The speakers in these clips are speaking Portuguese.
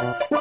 Oh,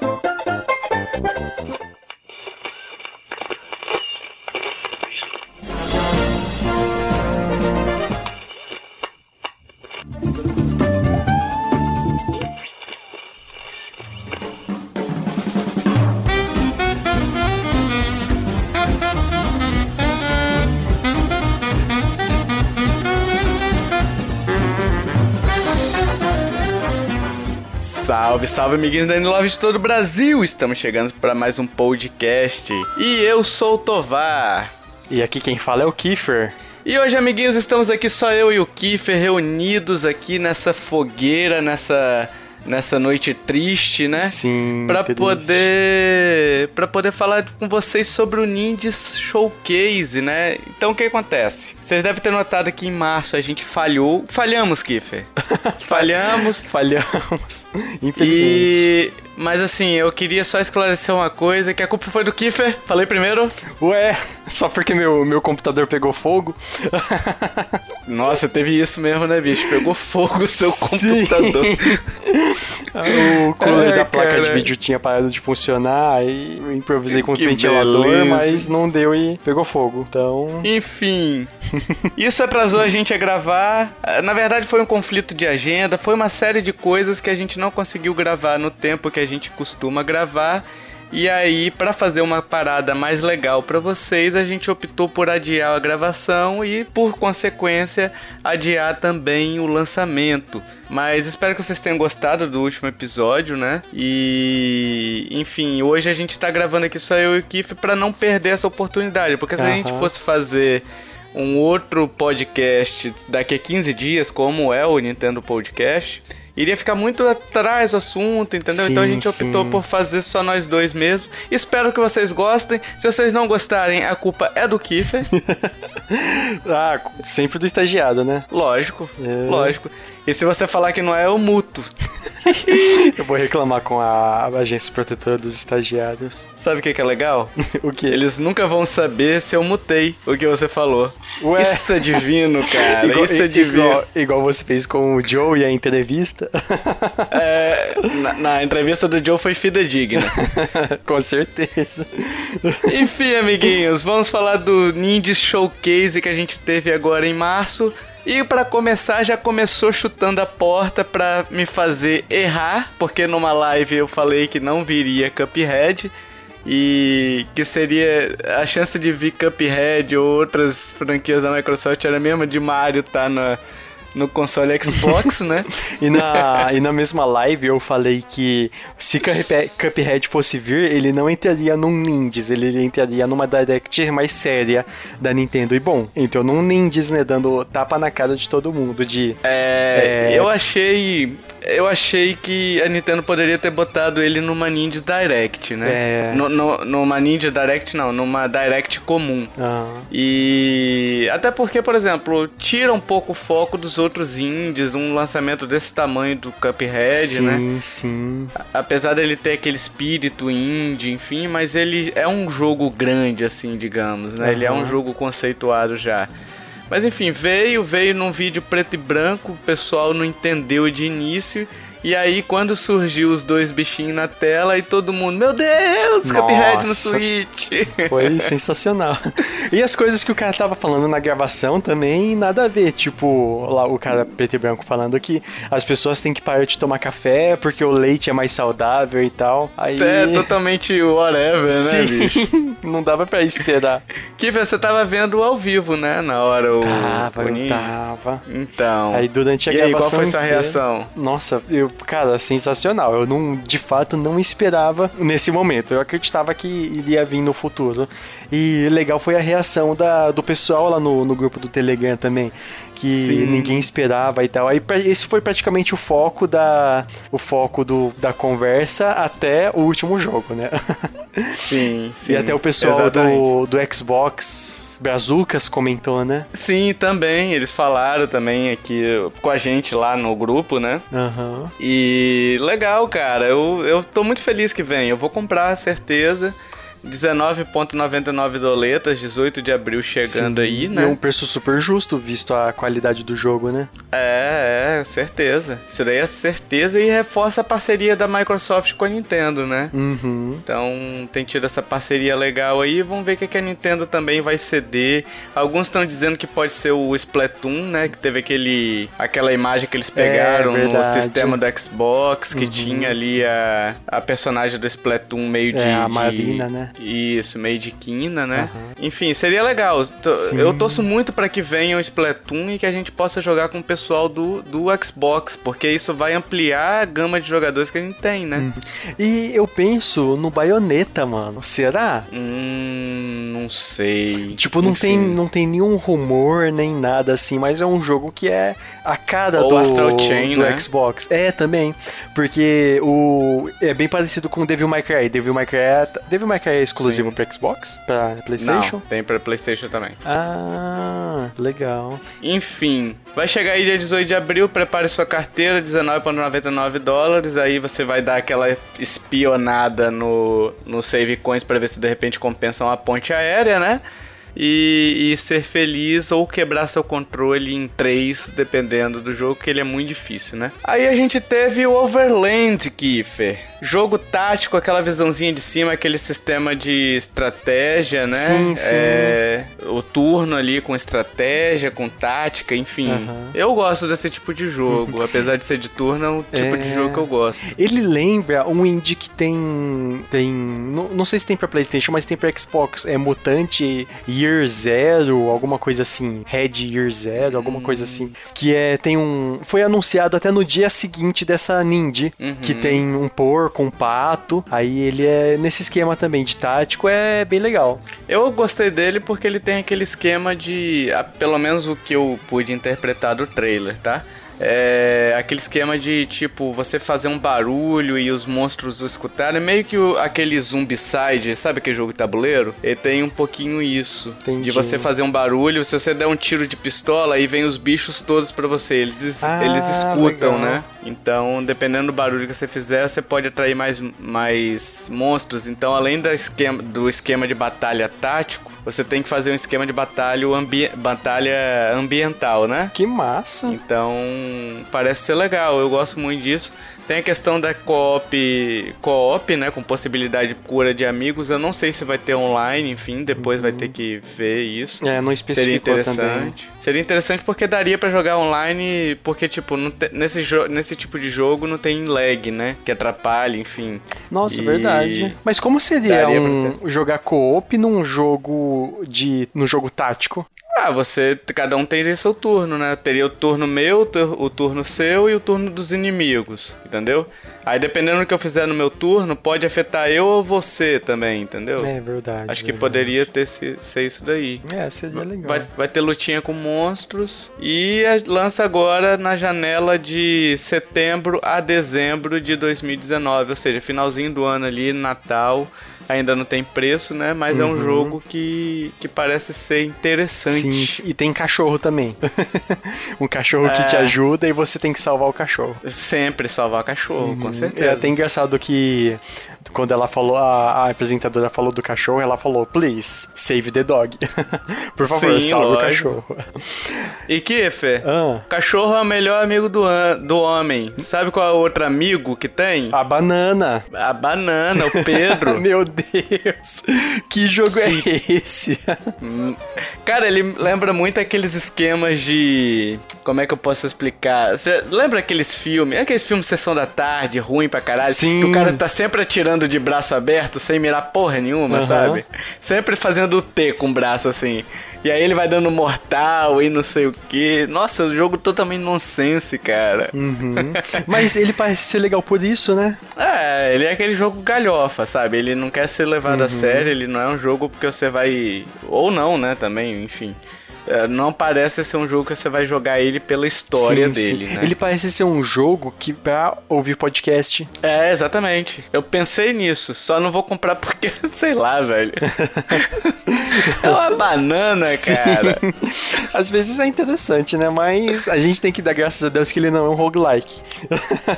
Salve, salve, amiguinhos da Love de todo o Brasil! Estamos chegando para mais um podcast. E eu sou o Tovar. E aqui quem fala é o Kiefer. E hoje, amiguinhos, estamos aqui só eu e o Kiefer reunidos aqui nessa fogueira, nessa nessa noite triste, né? Sim. Para poder para poder falar com vocês sobre o Ninjas Showcase, né? Então o que acontece? Vocês devem ter notado que em março a gente falhou, falhamos, Kiffer. falhamos, falhamos. Infelizmente. E mas assim, eu queria só esclarecer uma coisa, que a culpa foi do Kiffer. Falei primeiro. Ué, só porque meu, meu computador pegou fogo? Nossa, teve isso mesmo, né, bicho? Pegou fogo o seu Sim. computador. o cooler é, da placa cara. de vídeo tinha parado de funcionar, aí eu improvisei com o ventilador, beleza. mas não deu e pegou fogo. Então. Enfim. isso atrasou a gente a gravar. Na verdade, foi um conflito de agenda, foi uma série de coisas que a gente não conseguiu gravar no tempo que a gente costuma gravar. E aí, para fazer uma parada mais legal para vocês, a gente optou por adiar a gravação e, por consequência, adiar também o lançamento. Mas espero que vocês tenham gostado do último episódio, né? E, enfim, hoje a gente tá gravando aqui só eu e o Kiff para não perder essa oportunidade, porque se uhum. a gente fosse fazer um outro podcast daqui a 15 dias, como é o Nintendo Podcast, iria ficar muito atrás do assunto, entendeu? Sim, então a gente optou sim. por fazer só nós dois mesmo. Espero que vocês gostem. Se vocês não gostarem, a culpa é do Kiffer. ah, sempre do estagiado, né? Lógico, é. lógico. E se você falar que não é, eu muto. eu vou reclamar com a agência protetora dos estagiários. Sabe o que, que é legal? o que? Eles nunca vão saber se eu mutei o que você falou. Ué? Isso é divino, cara. igual, Isso é divino. Igual, igual, você fez com o Joe e a entrevista. é, na, na entrevista do Joe foi fidedigna. com certeza. Enfim, amiguinhos, vamos falar do Ninja Showcase que a gente teve agora em março. E para começar, já começou chutando a porta para me fazer errar, porque numa live eu falei que não viria Cuphead e que seria a chance de vir Cuphead ou outras franquias da Microsoft era mesmo de Mario tá na no console Xbox, né? e, na, e na mesma live eu falei que se Cuphead fosse vir, ele não entraria num Ninjas, ele entraria numa Direct mais séria da Nintendo. E bom, entrou num Ninjas, né? Dando tapa na cara de todo mundo. De, é, é... Eu achei eu achei que a Nintendo poderia ter botado ele numa Ninja Direct, né? É. No, no, numa Ninja Direct, não, numa Direct comum. Uhum. E. Até porque, por exemplo, tira um pouco o foco dos outros indies, um lançamento desse tamanho do Cuphead, sim, né? Sim, sim. Apesar dele ter aquele espírito indie, enfim, mas ele é um jogo grande, assim, digamos, né? Uhum. Ele é um jogo conceituado já. Mas enfim, veio, veio num vídeo preto e branco, o pessoal não entendeu de início. E aí, quando surgiu os dois bichinhos na tela e todo mundo, meu Deus, Cuphead no Switch. Foi sensacional. E as coisas que o cara tava falando na gravação também, nada a ver. Tipo, lá o cara preto e branco falando que as pessoas têm que parar de tomar café porque o leite é mais saudável e tal. Aí... É, totalmente whatever, né, Sim. Não dava pra esperar. Que você tava vendo ao vivo, né, na hora o Tava, o tava. Então. Aí durante a e gravação... Aí, qual foi sua reação? Nossa, eu cara, sensacional. Eu não, de fato, não esperava nesse momento. Eu acreditava que iria vir no futuro. E legal foi a reação da, do pessoal lá no, no grupo do Telegram também que sim. ninguém esperava e tal. Aí esse foi praticamente o foco da o foco do, da conversa até o último jogo, né? Sim, sim. E até o pessoal do, do Xbox Brazucas comentou, né? Sim, também. Eles falaram também aqui com a gente lá no grupo, né? Uhum. E legal, cara. Eu, eu tô muito feliz que vem. Eu vou comprar, certeza 19,99 doletas, 18 de abril chegando Sim, aí, né? E um preço super justo, visto a qualidade do jogo, né? É, é, certeza. Isso daí é certeza e reforça a parceria da Microsoft com a Nintendo, né? Uhum. Então tem tido essa parceria legal aí. Vamos ver o que, que a Nintendo também vai ceder. Alguns estão dizendo que pode ser o Splatoon, né? Que teve aquele, aquela imagem que eles pegaram no verdade. sistema do Xbox, que Uhum. tinha ali a, a personagem do Splatoon meio de. É, a de- Marina, né? Isso, meio de quina, né? Aham. Enfim, seria legal. Sim. Eu torço muito pra que venha o Splatoon e que a gente possa jogar com o pessoal do, do Xbox, porque isso vai ampliar a gama de jogadores que a gente tem, né? E eu penso no Bayonetta, mano. Será? Hum, não sei. Tipo, não tem, não tem nenhum rumor nem nada assim, mas é um jogo que é a cara Ou do, Astral Chain, do né? Xbox. É, também. Porque o é bem parecido com Devil May Cry. Devil May Cry é, Devil May Cry é exclusivo Sim. pra Xbox? Pra PlayStation? Não, tem pra PlayStation também. Ah, legal. Enfim, vai chegar aí dia 18 de abril, prepare sua carteira, 19,99 dólares, aí você vai dar aquela espionada no, no Save Coins pra ver se de repente compensa uma ponte aérea, né? E, e ser feliz ou quebrar seu controle em 3, dependendo do jogo, que ele é muito difícil, né? Aí a gente teve o Overland, Kiefer. Jogo tático, aquela visãozinha de cima, aquele sistema de estratégia, né? Sim, sim. É, o turno ali com estratégia, com tática, enfim. Eu gosto desse tipo de jogo. Apesar de ser de turno, é um tipo de É. jogo que eu gosto. Ele lembra um indie que tem. tem não, não sei se tem pra PlayStation, mas tem pra Xbox. É Mutante Year Zero, alguma coisa assim. Red Year Zero, alguma coisa assim. Que é. Tem um. Foi anunciado até no dia seguinte dessa Ninja. Uhum. Que tem um porco, um pato. Aí ele é nesse esquema também de tático. É bem legal. Eu gostei dele porque ele tem aquele esquema de. Pelo menos o que eu pude interpretar do trailer, tá? É aquele esquema de tipo você fazer um barulho e os monstros o escutarem, meio que o- aquele Zombicide, sabe aquele jogo de tabuleiro? Ele tem um pouquinho isso. Entendi. De você fazer um barulho, se você der um tiro de pistola, aí vem os bichos todos pra você. Eles, es- Ah, eles escutam, legal. né? Então, dependendo do barulho que você fizer, você pode atrair mais, mais monstros. Então, além da esquema, do esquema de batalha tático, você tem que fazer um esquema de batalha, ambi batalha ambiental, né? Que massa. Então, parece ser legal, eu gosto muito disso. Tem a questão da co-op, co-op, né, com possibilidade de cura de amigos. Eu não sei se vai ter online, enfim, depois vai ter que ver isso. É, não Seria especificou também. interessante. Seria interessante porque daria pra jogar online, porque tipo, te- nesse, nesse tipo de jogo não tem lag, né, que atrapalha, enfim. Nossa, E- verdade. Mas como seria um jogar co-op num jogo de num jogo tático? Ah, você, cada um teria seu turno, né? Teria o turno meu, o tur- o turno seu e o turno dos inimigos, entendeu? Aí dependendo do que eu fizer no meu turno, pode afetar eu ou você também, entendeu? É verdade. Acho que verdade. poderia ter se- ser isso daí. É, seria legal. Vai, vai ter lutinha com monstros e lança agora na janela de setembro a dezembro de 2019, ou seja, finalzinho do ano ali, Natal. Ainda não tem preço, né? Mas é um Uhum. jogo que, que parece ser interessante. Sim, e tem cachorro também. um cachorro que te É. ajuda e você tem que salvar o cachorro. Sempre salvar cachorro, com É certeza. até engraçado que quando ela falou, a, a apresentadora falou do cachorro, ela falou, please, save the dog. Por favor, Sim, salve lógico. o cachorro. E Kiffer, Ah, cachorro é o melhor amigo do, do homem. Sabe qual é o outro amigo que tem? a banana. A banana, o Pedro. Meu Deus, que jogo é esse? Cara, ele lembra muito aqueles esquemas de. Como é que eu posso explicar? Você lembra aqueles filmes? Aqueles filmes Sessão da Tarde, ruim pra caralho? Sim. Que o cara tá sempre atirando de braço aberto, sem mirar porra nenhuma, Aham. sabe? Sempre fazendo o T com o braço assim. E aí ele vai dando mortal e não sei o que. Nossa, o jogo totalmente nonsense, cara. Uhum. Mas ele parece ser legal por isso, né? É, ele é aquele jogo galhofa, sabe? Ele não quer ser levado Uhum. a sério, ele não é um jogo porque você vai. Ou não, né? Também, enfim. É, não parece ser um jogo que você vai jogar ele pela história Sim, dele, sim. né? Ele parece ser um jogo que pra ouvir podcast. É, exatamente. Eu pensei nisso, só não vou comprar porque, sei lá, velho. é uma banana, cara. Às vezes é interessante, né? Mas a gente tem que dar graças a Deus que ele não é um roguelike.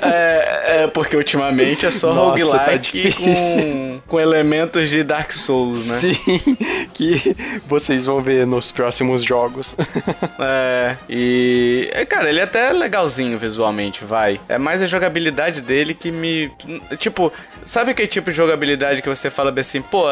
É, é porque ultimamente é só Nossa, tá roguelike difícil. com, com elementos de Dark Souls, né? Sim, que vocês vão ver nos próximos jogos. É, e. é, Cara, ele é até legalzinho visualmente, vai. É mais a jogabilidade dele que me. Tipo, sabe aquele tipo de jogabilidade que você fala assim, pô,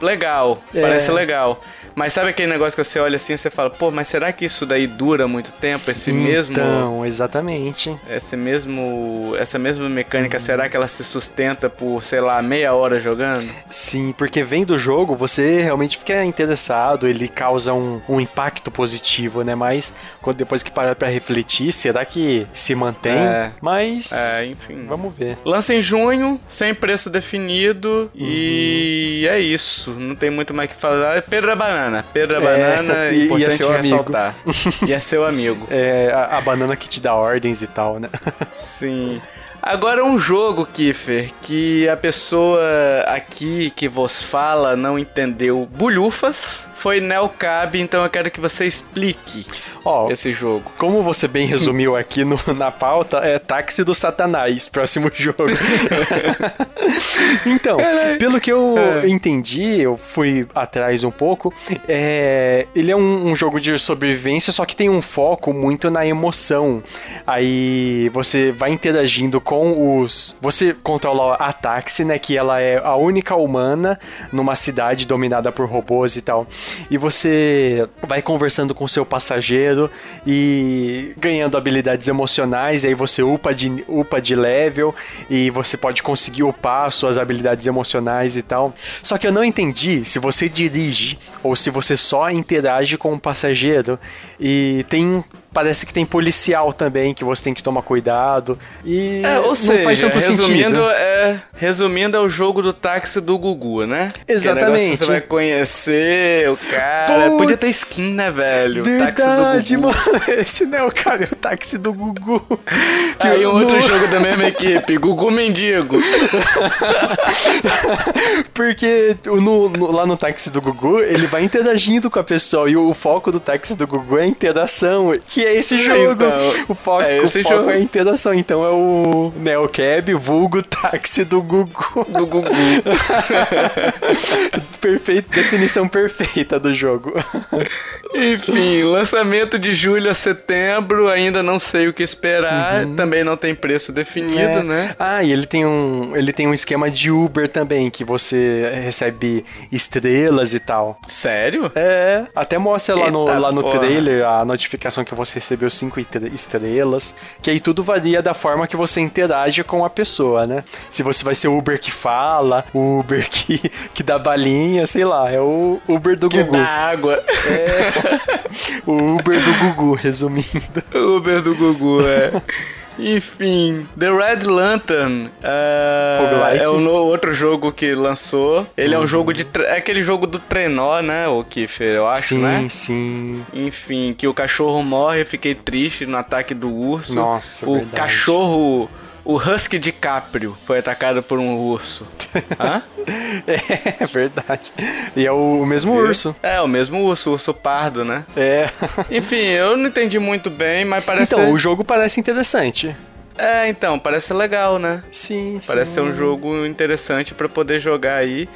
legal, É. parece legal. Mas sabe aquele negócio que você olha assim e você fala, pô, mas será que isso daí dura muito tempo? Esse mesmo. Então, exatamente. Esse mesmo. Essa mesma mecânica, será que ela se sustenta por, sei lá, meia hora jogando? Sim, porque vendo o jogo, você realmente fica interessado, ele causa um, um impacto positivo, né? Mas quando depois que parar pra refletir, será que se mantém? É. Mas. É, enfim. Vamos ver. Lança em junho, sem preço definido, e é isso. Não tem muito mais o que falar. Pedro da Banana. Pedro da É, Banana, e- e é importante seu amigo. ressaltar. e é seu amigo. É, a, a banana que te dá ordens e tal, né? Sim. Agora um jogo, Kiffer, que a pessoa aqui que vos fala não entendeu bulhufas, foi Nelcab, então eu quero que você explique Ó, esse jogo. como você bem resumiu aqui no- na pauta, é Táxi do Satanás, próximo jogo. então, pelo que eu É. entendi, eu fui atrás um pouco, é, ele é um, um jogo de sobrevivência, só que tem um foco muito na emoção. Aí você vai interagindo com os. Você controla a táxi, né? Que ela é a única humana numa cidade dominada por robôs e tal. E você vai conversando com o seu passageiro e ganhando habilidades emocionais. E aí você upa de, upa de level e você pode conseguir upar suas habilidades emocionais e tal. Só que eu não entendi se você dirige ou se você só interage com o passageiro. E tem. Parece que tem policial também que você tem que tomar cuidado. E É, ou não seja, faz tanto resumindo, sentido. é, resumindo, é o jogo do táxi do Gugu, né? Exatamente. Negócio Você vai conhecer o cara. Putz, Podia ter skin, né, velho? Verdade, táxi do Gugu. mano. Esse não é o cara, é o táxi do Gugu. Que Aí um outro não- jogo da mesma equipe, Gugu Mendigo. Porque no- no- lá no táxi do Gugu, ele vai interagindo com a pessoa. E o, foco do táxi do Gugu é a interação. Que é esse jogo. Então, o foco, é esse o foco jogo. é a interação. Então é o Neocab, vulgo táxi do Gugu. Do Gugu. Perfeito, definição perfeita do jogo. Enfim, lançamento de julho a setembro, ainda não sei o que esperar. Também não tem preço definido, É. né? Ah, e ele tem um, ele tem um esquema de Uber também, que você recebe estrelas e tal. Sério? É, até mostra lá no, lá no porra. trailer a notificação que você recebeu cinco estre- estrelas, que aí tudo varia da forma que você interage com a pessoa, né? Se você vai ser o Uber que fala, o Uber que, que dá balinha, sei lá, é o Uber do Que Gugu. dá água. O Uber do Gugu, resumindo. Uber do Gugu, é. Enfim, The Red Lantern é, Roguelike. é o outro jogo que lançou. Ele é um jogo de. É aquele jogo do trenó, né? O Kiffer, eu acho, sim, né? sim. Enfim, que o cachorro morre, eu fiquei triste no ataque do urso. Nossa, O verdade. cachorro. O Husky DiCaprio foi atacado por um urso. Hã? É verdade. E é o, o mesmo urso. É, o mesmo urso, o urso pardo, né? É. Enfim, eu não entendi muito bem, mas parece. Então, o jogo parece interessante. É, então, parece ser legal, né? Sim, Parece ser um jogo interessante pra poder jogar aí.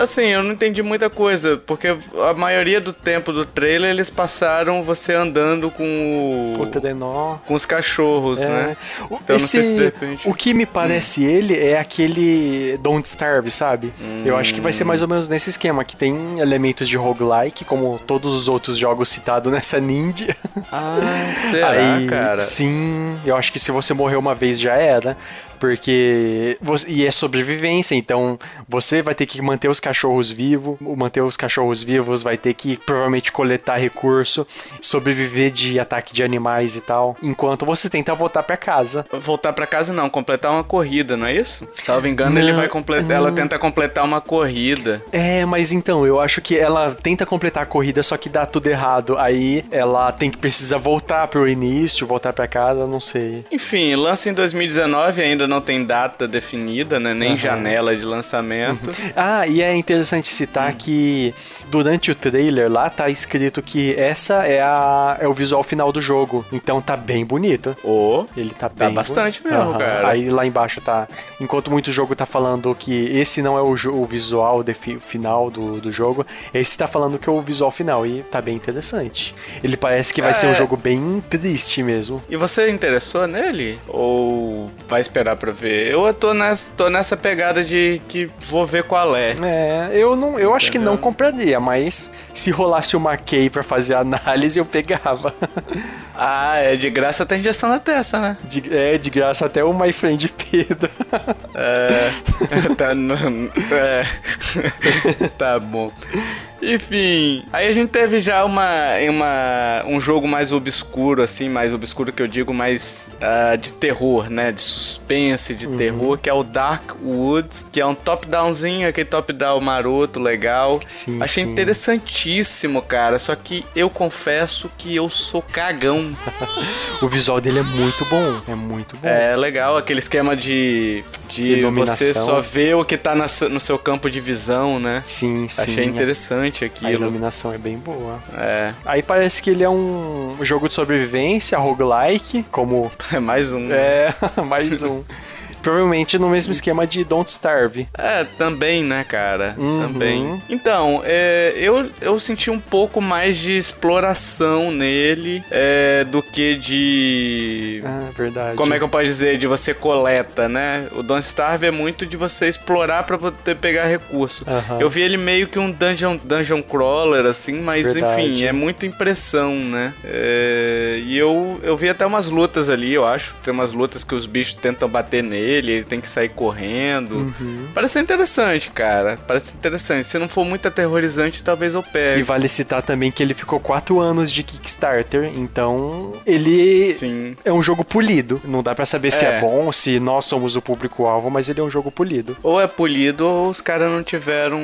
Assim, eu não entendi muita coisa, porque a maioria do tempo do trailer eles passaram você andando com o... O trenó. com os cachorros, É. né? O- Então, não sei se de Esse, repente- o que me parece ele é aquele Don't Starve, sabe? Eu acho que vai ser mais ou menos nesse esquema, que tem elementos de roguelike, como todos os outros jogos citados nessa Ninja. Ah, será, Aí, cara? Sim, eu acho que se você morrer uma vez já era. Porque. Você, e é sobrevivência, então você vai ter que manter os cachorros vivos. Manter os cachorros vivos vai ter que provavelmente coletar recurso, sobreviver de ataque de animais e tal. Enquanto você tenta voltar para casa. Voltar para casa não, completar uma corrida, não é isso? Salvo engano, não, ele vai completar. Ela tenta completar uma corrida. É, mas então, eu acho que ela tenta completar a corrida, só que dá tudo errado. Aí ela tem que precisar voltar pro início, voltar para casa, não sei. Enfim, lança em 2019, ainda não tem data definida, né? Nem uhum. janela de lançamento. Uhum. Ah, e é interessante citar uhum. que durante o trailer lá tá escrito que essa é a é o visual final do jogo. Então tá bem bonito. Oh, ele tá, bem Tá bastante mesmo, uhum. cara. Aí lá embaixo tá, enquanto muito jogo tá falando que esse não é o, o visual final do, do jogo, esse tá falando que é o visual final e tá bem interessante. Ele parece que vai é... ser um jogo bem triste mesmo. E você interessou nele? Ou vai esperar pra ver? Eu tô nessa, tô nessa pegada de que vou ver qual é. É, eu não, eu acho que não compraria, mas se rolasse uma key pra fazer análise, eu pegava. Ah, é de graça até injeção na testa, né? De, é, de graça até o My Friend Pedro. É. tá, no, é. tá bom. Enfim, aí a gente teve já uma, uma, um jogo mais obscuro, assim, mais obscuro que eu digo, mais uh, de terror, né? De suspense, de uhum. terror, que é o Dark Wood, que é um top-downzinho, aquele top-down maroto, legal. Sim, Achei sim. interessantíssimo, cara, só que eu confesso que eu sou cagão. o visual dele é muito bom, é muito bom. É legal, aquele esquema de, de você só ver o que tá na, no seu campo de visão, né? Sim, sim. Achei interessante aquilo. A iluminação é bem boa. É. Aí parece que ele é um jogo de sobrevivência, roguelike, como. É mais um. É, mais um. Provavelmente no mesmo esquema de Don't Starve. É, também, né, cara? Uhum. Também. Então, é, eu, eu senti um pouco mais de exploração nele é, do que de. Ah, verdade. Como é que eu posso dizer? De você coleta, né? O Don't Starve é muito de você explorar para poder pegar recurso. Uhum. Eu vi ele meio que um dungeon, dungeon crawler, assim, mas verdade. enfim, é muita impressão, né? É, e eu, eu vi até umas lutas ali, eu acho. Tem umas lutas que os bichos tentam bater nele ele, ele tem que sair correndo. Uhum. Parece interessante, cara. Parece interessante. Se não for muito aterrorizante, talvez eu pegue. E vale citar também que ele ficou quatro anos de Kickstarter, então ele Sim. é um jogo polido. Não dá para saber é. se é bom, se nós somos o público-alvo, mas ele é um jogo polido. Ou é polido ou os caras não tiveram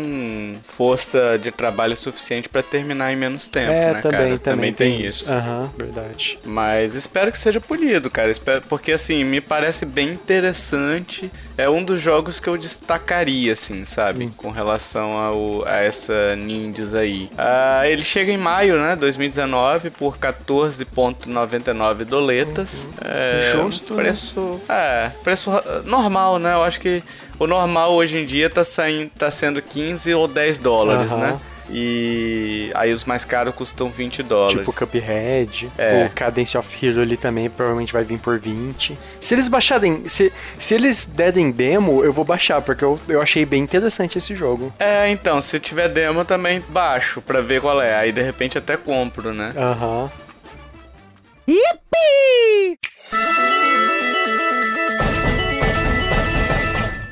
força de trabalho suficiente para terminar em menos tempo, é, né, também, cara? Também, também tem, tem isso. Aham, uhum, verdade. Mas espero que seja polido, cara. Espero, porque assim, me parece bem interessante interessante. É um dos jogos que eu destacaria, assim, sabe? Hum. Com relação ao, a essa Ninjas aí. Uh, ele chega em maio, né? 2019, por 14,99 doletas. Uhum. É, Justo. Um preço. Né? É, preço normal, né? Eu acho que o normal hoje em dia tá, saindo, tá sendo 15 ou 10 dólares, uhum. né? E aí os mais caros custam 20 dólares. Tipo Cuphead. É. O Cadence of Hero ali também provavelmente vai vir por 20. Se eles baixarem. Se, se eles derem demo, eu vou baixar, porque eu, eu achei bem interessante esse jogo. É, então, se tiver demo também baixo pra ver qual é. Aí de repente até compro, né? Aham. Uhum.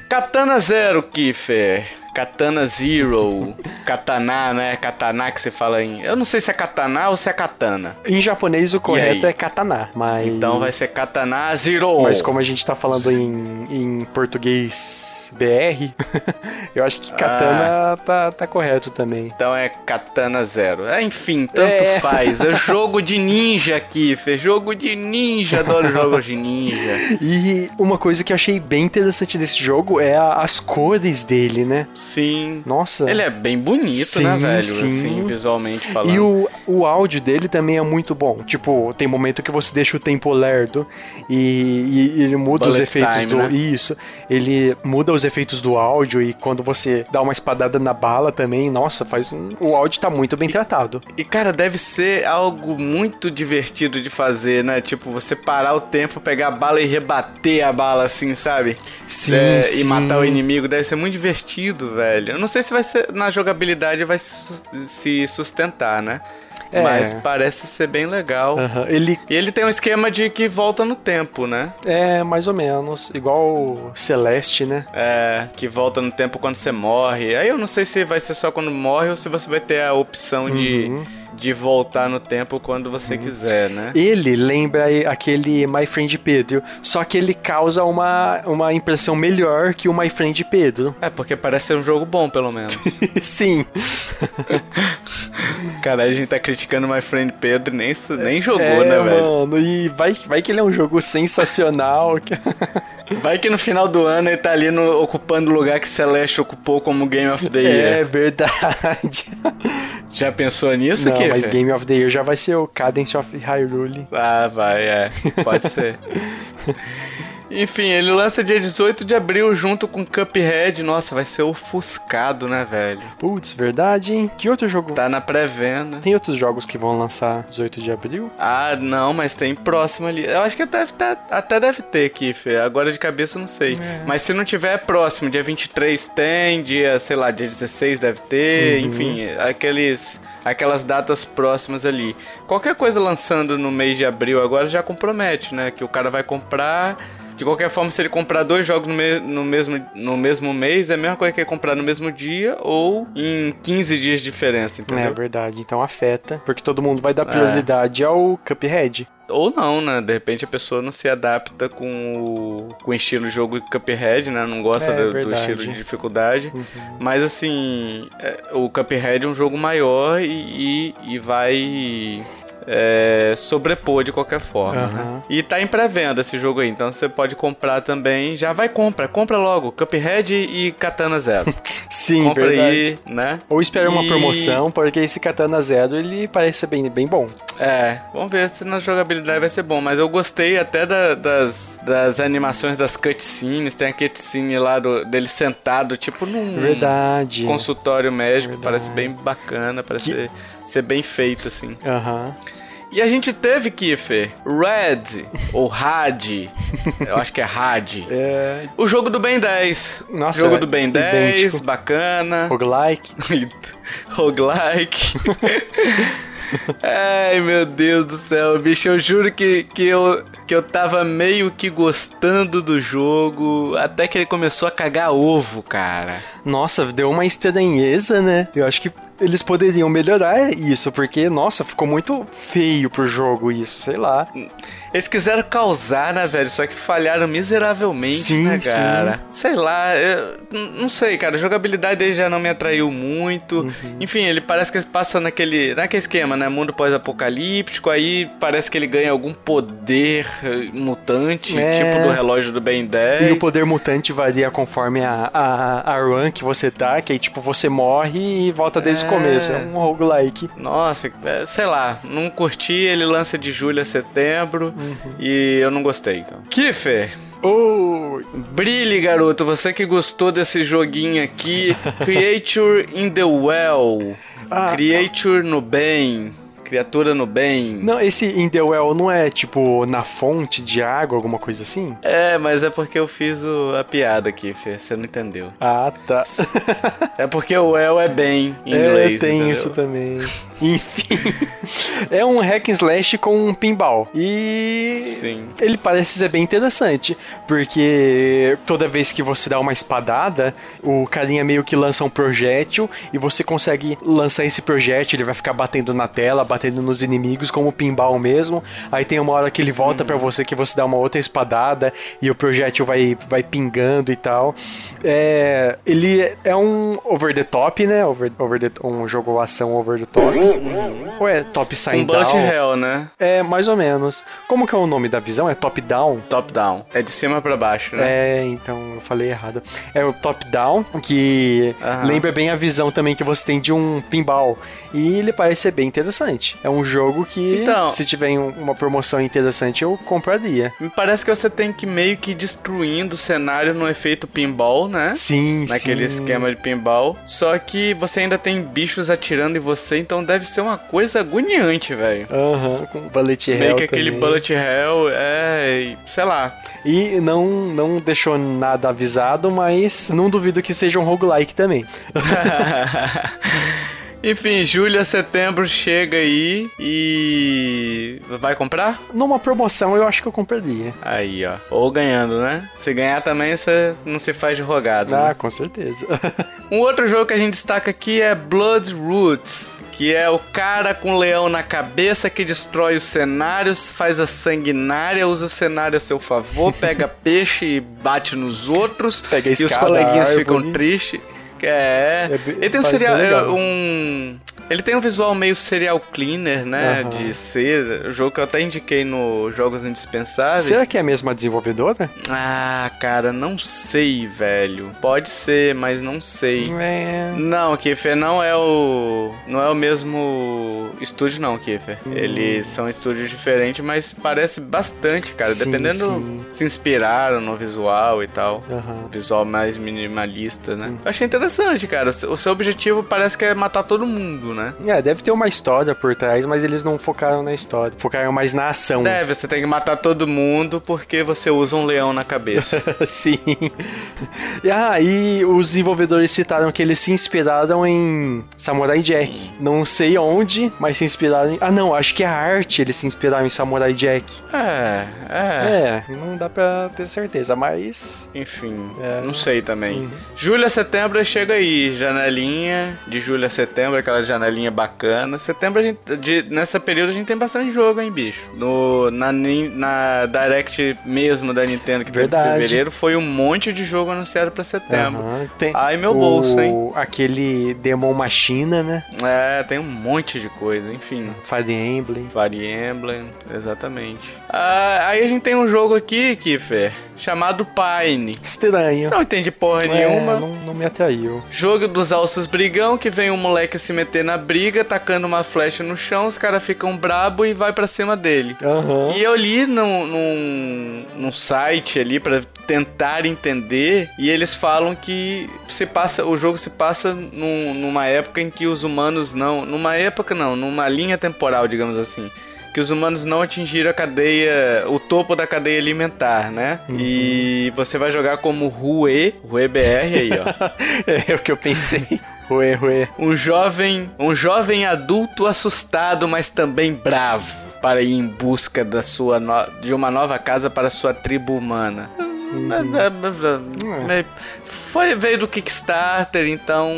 Katana Zero, Kiffer. Katana Zero, Katana, né? Katana que você fala em. Eu não sei se é Katana ou se é Katana. Em japonês o correto é Katana, mas. Então vai ser Katana Zero. Mas como a gente tá falando em, em português BR, eu acho que Katana ah. tá, tá correto também. Então é Katana Zero. É, enfim, tanto é. faz. É jogo de ninja aqui, Fê. Jogo de ninja. Adoro jogos de ninja. E uma coisa que eu achei bem interessante desse jogo é a, as cores dele, né? Sim. Nossa. Ele é bem bonito, sim, né, velho? Sim. Assim, visualmente falando. E o, o áudio dele também é muito bom. Tipo, tem momento que você deixa o tempo lerdo e, e ele muda Bullet os efeitos time, do. Né? Isso. Ele muda os efeitos do áudio e quando você dá uma espadada na bala também, nossa, faz um. O áudio tá muito bem e, tratado. E, cara, deve ser algo muito divertido de fazer, né? Tipo, você parar o tempo, pegar a bala e rebater a bala assim, sabe? Sim. É, sim. E matar o inimigo. Deve ser muito divertido, velho. Eu não sei se vai ser na jogabilidade vai se sustentar, né? É. Mas parece ser bem legal. Aham, Ele E ele tem um esquema de que volta no tempo, né? é mais ou menos igual Celeste, né? É, que volta no tempo quando você morre. Aí eu não sei se vai ser só quando morre ou se você vai ter a opção Uhum. de voltar no tempo quando você quiser, né? Ele lembra aquele My Friend Pedro, só que ele causa uma, uma impressão melhor que o My Friend Pedro. É, porque parece ser um jogo bom, pelo menos. Sim. Cara, a gente tá criticando My Friend Pedro nem, nem jogou, é, né, velho? mano, e vai, vai que ele é um jogo sensacional. que- Vai que no final do ano ele tá ali no- ocupando o lugar que Celeste ocupou como Game of the é Year. verdade. Já pensou nisso, Não, Kiffer? mas Game of the Year já vai ser o Cadence of Hyrule. Ah, vai, é. Pode ser. Enfim, ele lança dia 18 de abril junto com Cuphead. Nossa, vai ser ofuscado, né, velho? Putz, verdade, hein? Que outro jogo? Tá na pré-venda. Tem outros jogos que vão lançar 18 de abril? Ah, não, mas tem próximo ali. Eu acho que até, até, até deve ter, Kiffer. Agora de cabeça eu não sei. Mas se não tiver, é próximo. Dia 23 tem, dia, sei lá, dia 16 deve ter. Enfim, aqueles... Aquelas datas próximas ali. Qualquer coisa lançando no mês de abril agora já compromete, né? Que o cara vai comprar. De qualquer forma, se ele comprar dois jogos no, me- no mesmo, no mesmo mês, é a mesma coisa que ele comprar no mesmo dia ou em 15 dias de diferença, É entendeu? verdade, então afeta, porque todo mundo vai dar prioridade ao Cuphead. Ou não, né? De repente a pessoa não se adapta com o, com o estilo de jogo Cuphead, né? Não gosta É, do, do estilo de dificuldade. Mas assim, é, o Cuphead é um jogo maior e, e, e vai é, sobrepor de qualquer forma, né? Aham. E tá em pré-venda esse jogo aí, então você pode comprar também. Já vai compra, compra logo. Cuphead e Katana Zero. Sim, compra verdade. aí, né? Ou espera uma E- promoção, porque esse Katana Zero ele parece ser bem, bem bom. É, vamos ver se na jogabilidade vai ser bom. Mas eu gostei até da- das, das animações das cutscenes. Tem a cutscene lá do- dele sentado, tipo num Verdade. consultório médico. Verdade. Parece bem bacana, parece Que- ser, bem feito, assim. Aham. E a gente teve, Kiffer, Red, ou Had, eu acho que é Had. É. O jogo do Ben 10. Nossa, jogo é do Ben 10, idêntico. bacana. Roguelike. Roguelike. Ai, meu Deus do céu, bicho, eu juro que, que, eu, que eu tava meio que gostando do jogo, até que ele começou a cagar ovo, cara. Nossa, deu uma estranheza, né? Eu acho que eles poderiam melhorar isso, porque, nossa, ficou muito feio pro jogo isso, sei lá. Eles quiseram causar, né, velho? Só que falharam miseravelmente, Sim, né, sim. cara? Sei lá, eu não sei, cara. A jogabilidade dele já não me atraiu muito. Uhum. Enfim, ele parece que passa naquele, naquele esquema, né? Mundo pós-apocalíptico. Aí parece que ele ganha algum poder eh, mutante, É. tipo do relógio do Ben 10. E o poder mutante varia conforme a, a, a run que você tá, que aí, tipo, você morre e volta desde o começo. É um roguelike. Nossa, é, sei lá, não curti. Ele lança de julho a setembro Uhum. e eu não gostei. Então. Kiffer. Oh, Brilhe, garoto, você que gostou desse joguinho aqui. Creature in the Well. Ah. Creature no bem. Criatura no bem. não, esse In The Well não é, tipo, na fonte de água, alguma coisa assim? É, mas é porque eu fiz o- a piada aqui, Fê. Você não entendeu. Ah, tá. É porque o well é bem em é, inglês. tem entendeu? isso também. Enfim. é um hack and slash com um pinball. E Sim. ele parece ser bem interessante, porque toda vez que você dá uma espadada, o carinha meio que lança um projétil e você consegue lançar esse projétil, ele vai ficar batendo na tela, batendo nos inimigos como pinball mesmo. Aí tem uma hora que ele volta pra você que você dá uma outra espadada e o projétil vai, vai pingando e tal. É, ele é um over the top, né? Over, over the, um jogo ação over the top. Ou é top side Um down? hell, né? É, mais ou menos. Como que é o nome da visão? É top down? Top down. É de cima pra baixo, né? É, então eu falei errado. É o top down, que Aham. lembra bem a visão também que você tem de um pinball. E ele parece ser bem interessante. É um jogo que, Então- se tiver um- uma promoção interessante, eu compraria. Me parece que você tem que meio que ir destruindo o cenário no efeito pinball, né? Sim, naquele sim. esquema de pinball. Só que você ainda tem bichos atirando em você, então deve ser uma coisa agoniante, velho. Aham, com bullet hell Meio que aquele também. bullet hell, é, sei lá. E não, não deixou nada avisado, mas não duvido que seja um roguelike também. Enfim, julho a setembro chega aí e. Vai comprar? Numa promoção eu acho que eu compraria. Aí, ó. Ou ganhando, né? Se ganhar também, você não se faz de rogado. Ah, né? com certeza. Um outro jogo que a gente destaca aqui é Blood Roots, que é o cara com leão na cabeça que destrói os cenários, faz a sanguinária, usa o cenário a seu favor, pega peixe e bate nos outros. Pega e os coleguinhas ficam tristes. É. É Ele tem um serial. legal. Um. Ele tem um visual meio serial cleaner, né? Aham. De ser. O jogo que eu até indiquei no Jogos Indispensáveis. Será que é a mesma desenvolvedora? Ah, cara, não sei, velho. Pode ser, mas não sei. É. Não, Kiefer não é o. Não é o mesmo estúdio, não, Kiefer. Eles são estúdios diferentes, mas parece bastante, cara. Sim, Dependendo. sim. Se inspiraram no visual e tal. Aham. Visual mais minimalista, né? Eu achei interessante, cara. O seu- objetivo parece que é matar todo mundo, né? É, deve ter uma história por trás, mas eles não focaram na história. Focaram mais na ação. Deve, você tem que matar todo mundo porque você usa um leão na cabeça. Sim. E, ah, e os desenvolvedores citaram que eles se inspiraram em Samurai Jack. Não sei onde, mas se inspiraram em... Ah, não, acho que a arte eles se inspiraram em Samurai Jack. é, é. É, não dá pra ter certeza, mas... Enfim, É. não sei também. Julho a setembro chega aí, janelinha de julho a setembro, aquela janelinha bacana. Setembro, a gente, de- nessa período, a gente tem bastante jogo, hein, bicho? No, na, na Direct mesmo da Nintendo, que teve em Verdade. fevereiro, foi um monte de jogo anunciado pra setembro. Aham, tem Ai, meu o- bolso, hein? Aquele Demon Machina, né? É, tem um monte de coisa, enfim. Fire Emblem. Fire Emblem, exatamente. Ah, aí a gente tem um jogo aqui, Kiffer, chamado Pine. Estranho. Não entendi porra É, nenhuma. não, não me atraiu. Jogo dos alços brigão, que vem um moleque se meter na briga, tacando uma flecha no chão, os caras ficam brabo e vai pra cima dele. Aham. E eu li num, num, num site ali pra tentar entender, e eles falam que se passa, o jogo se passa num- numa época em que os humanos não. Numa época não, numa linha temporal, digamos assim. Que os humanos não atingiram a cadeia, o topo da cadeia alimentar, né? E você vai jogar como Rue, Rue BR aí, ó. É o que eu pensei. Ué, ué. Um jovem, um jovem adulto assustado, mas também bravo, para ir em busca da sua no- de uma nova casa para sua tribo humana. É, Foi, veio do Kickstarter, então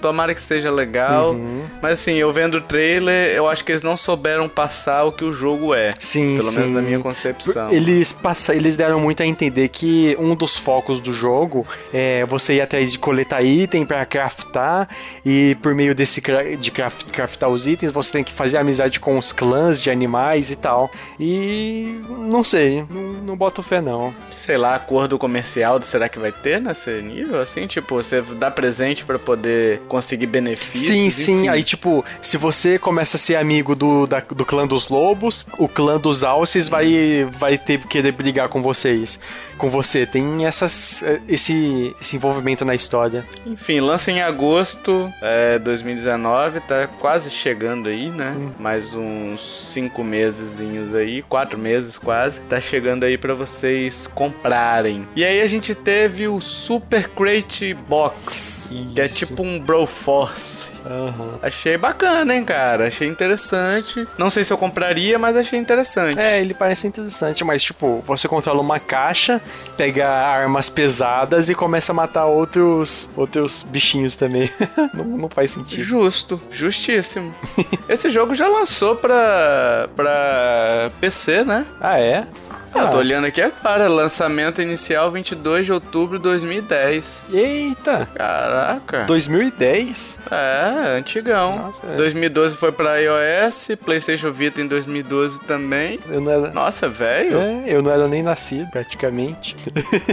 tomara que seja legal. Uhum. Mas assim, eu vendo o trailer, eu acho que eles não souberam passar o que o jogo é. Sim, Pelo sim. menos na minha concepção. Eles, passa, eles deram muito a entender que um dos focos do jogo é você ir atrás de coletar item pra craftar e por meio desse cra- de craft- craftar os itens você tem que fazer amizade com os clãs de animais e tal. E não sei, não, não boto fé não. Sei lá, acordo comercial, será que vai ter nesse nível? Assim, tipo, você dá presente pra poder conseguir benefícios. Sim, sim. enfim. Aí, tipo, se você começa a ser amigo do, da- do clã dos lobos, o clã dos alces vai, vai ter que querer brigar com vocês. Com você. Tem essas, esse, esse envolvimento na história. Enfim, lança em agosto é, 2019, tá quase chegando aí, né? Mais uns cinco mesezinhos aí, quatro meses quase. Tá chegando aí pra vocês comprarem. E aí a gente teve o Super Crate Box, que é Isso. tipo um Broforce. Aham. Achei bacana, hein, cara? Achei interessante. Não sei se eu compraria, mas achei interessante. É, ele parece interessante, mas tipo, você controla uma caixa, pega armas pesadas e começa a matar outros outros bichinhos também. não, não faz sentido. Justo, justíssimo. Esse jogo já lançou pra, pra PC, né? Ah, é? Eu tô Ah, olhando aqui agora, lançamento inicial 22 de outubro de 2010. Eita! Caraca. 2010? É, antigão. Nossa, é. 2012 foi pra iOS, PlayStation Vita em 2012 também. Eu não era. Nossa, velho. É, eu não era nem nascido, praticamente.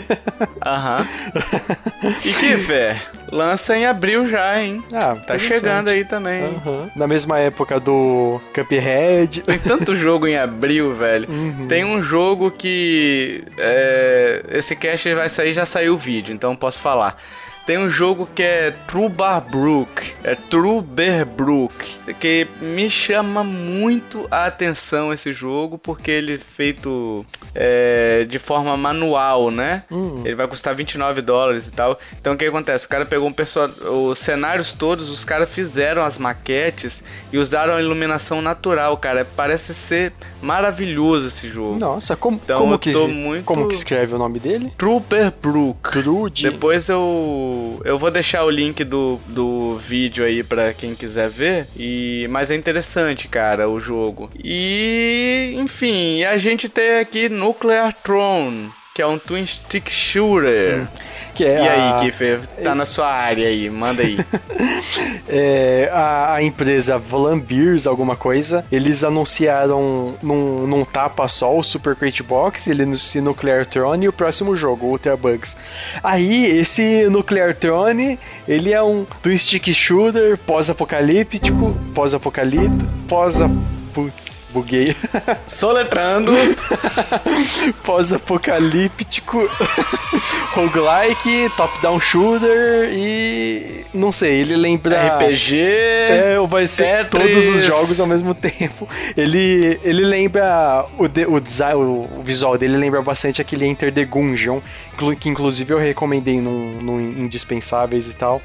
Aham. E que, fé? Lança em abril já, hein? Ah, Tá chegando aí também. Aham. Na mesma época do Cuphead. Tem tanto jogo em abril, velho. Uhum. Tem um jogo que. é, esse cast vai sair, já saiu o vídeo, então posso falar. Tem um jogo que é True Barbrook, é True Bearbrook, que me chama muito a atenção esse jogo, porque ele é feito é, de forma manual, né? Hum. Ele vai custar 29 dólares e tal. Então o que acontece? O cara pegou um pessoal, os cenários todos, os caras fizeram as maquetes e usaram a iluminação natural, cara. Parece ser maravilhoso esse jogo. Nossa, como, então, como que muito... como que escreve o nome dele? Trooper Brook. Trude. Depois eu eu vou deixar o link do, do vídeo aí para quem quiser ver. E mas é interessante, cara, o jogo. E enfim, a gente tem aqui Nuclear Throne que é um Twin Stick Shooter. Hum. Que é e a... aí, Kiffer, tá na sua área aí, manda aí. é, a, a, empresa Vlambeers, alguma coisa, eles anunciaram num, num tapa só o Super Crate Box, ele anuncia Nuclear Throne e o próximo jogo, Ultra Bugs. Aí, esse Nuclear Throne, ele é um Twin Stick Shooter pós-apocalíptico, pós-apocalipto, pós-apocalipto Putz, buguei. Soletrando. Pós-apocalíptico. roguelike, top-down shooter e. Não sei, ele lembra. RPG. É, vai ser Tetris. todos os jogos ao mesmo tempo. Ele, ele lembra. O, de, o, design, o visual dele lembra bastante aquele Enter the Gungeon, que inclusive eu recomendei no, no Indispensáveis e tal.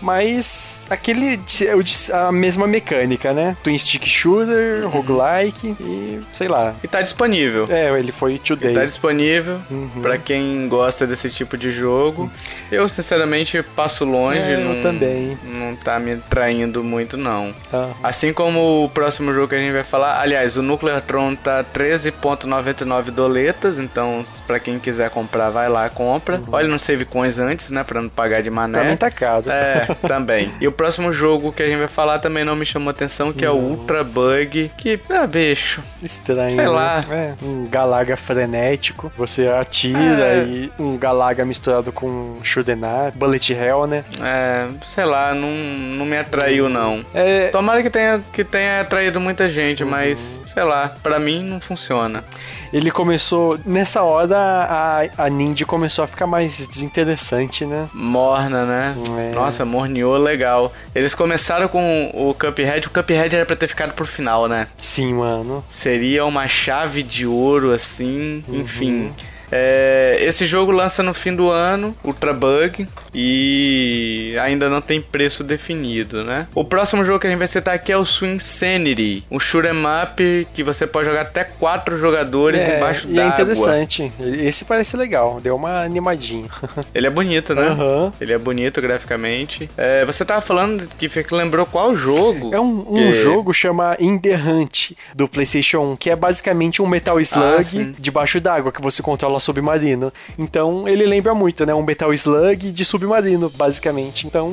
Mas aquele é a mesma mecânica, né? Twin Stick Shooter, uhum. roguelike e sei lá. E tá disponível. É, ele foi today. E tá disponível uhum. para quem gosta desse tipo de jogo. Eu, sinceramente, passo longe. É, não, eu também. Não tá me traindo muito, não. Uhum. Assim como o próximo jogo que a gente vai falar. Aliás, o Nuclear Tron tá 13,99 doletas. Então, para quem quiser comprar, vai lá, compra. Uhum. Olha no Save Coins antes, né? Pra não pagar de mané. Tá caro. É. também. E o próximo jogo que a gente vai falar também não me chamou atenção, que não. é o Ultra Bug, que, ah, bicho. Estranho. Sei né? lá. É, um Galaga frenético, você atira é. e um Galaga misturado com Shudenar, Bullet Hell, né? É, sei lá, não, não me atraiu não. É... Tomara que tenha, que tenha atraído muita gente, uhum. mas, sei lá, para mim não funciona ele começou. Nessa hora, a, a Ninja começou a ficar mais desinteressante, né? Morna, né? É. Nossa, morneou legal. Eles começaram com o Cuphead. O Cuphead era pra ter ficado pro final, né? Sim, mano. Seria uma chave de ouro, assim. Uhum. Enfim. É, esse jogo lança no fim do ano, Ultra Bug, e ainda não tem preço definido, né? O próximo jogo que a gente vai citar aqui é o Swing Sanity, um shoot'em up que você pode jogar até quatro jogadores é, embaixo d'água. E é interessante, esse parece legal, deu uma animadinha. Ele é bonito, né? Uhum. Ele é bonito graficamente. É, você tava falando que lembrou qual jogo? É um, um que... jogo chama In The Hunt, do PlayStation 1, que é basicamente um Metal Slug ah, debaixo d'água que você controla submarino. Então ele lembra muito, né? Um Metal Slug de submarino, basicamente. Então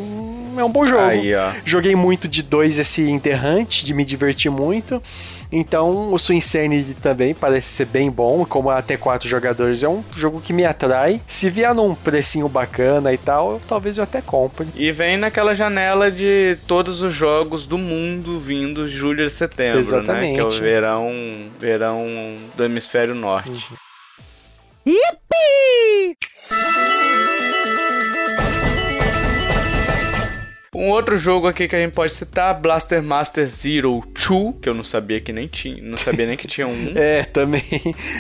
é um bom jogo. Aí, Joguei muito de dois esse Interhunt, de me divertir muito. Então, o Insanity também parece ser bem bom, como até quatro jogadores é um jogo que me atrai. Se vier num precinho bacana e tal, eu, talvez eu até compre. E vem naquela janela de todos os jogos do mundo vindo julho e setembro, Exatamente. né? Que é o verão, verão do hemisfério norte. Uhum. Yippee! Um outro jogo aqui que a gente pode citar, Blaster Master Zero 2, que eu não sabia que nem tinha, não sabia nem que tinha um. é, também.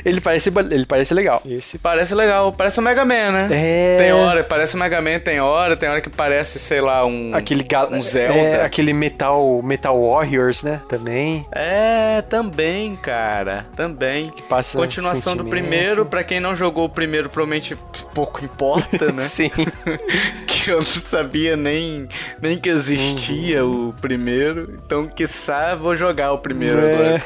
Ele parece, ele parece legal. Esse parece legal, parece o Mega Man, né? É. Tem hora, parece o Mega Man, tem hora, tem hora que parece, sei lá, um aquele gal... um Zelda, é, aquele Metal Metal Warriors, né? Também. É, também, cara, também. Que passa Continuação do primeiro, para quem não jogou o primeiro, provavelmente pouco importa, né? Sim. que eu não sabia nem nem que existia uhum. o primeiro. Então, quiçá, vou jogar o primeiro é. agora.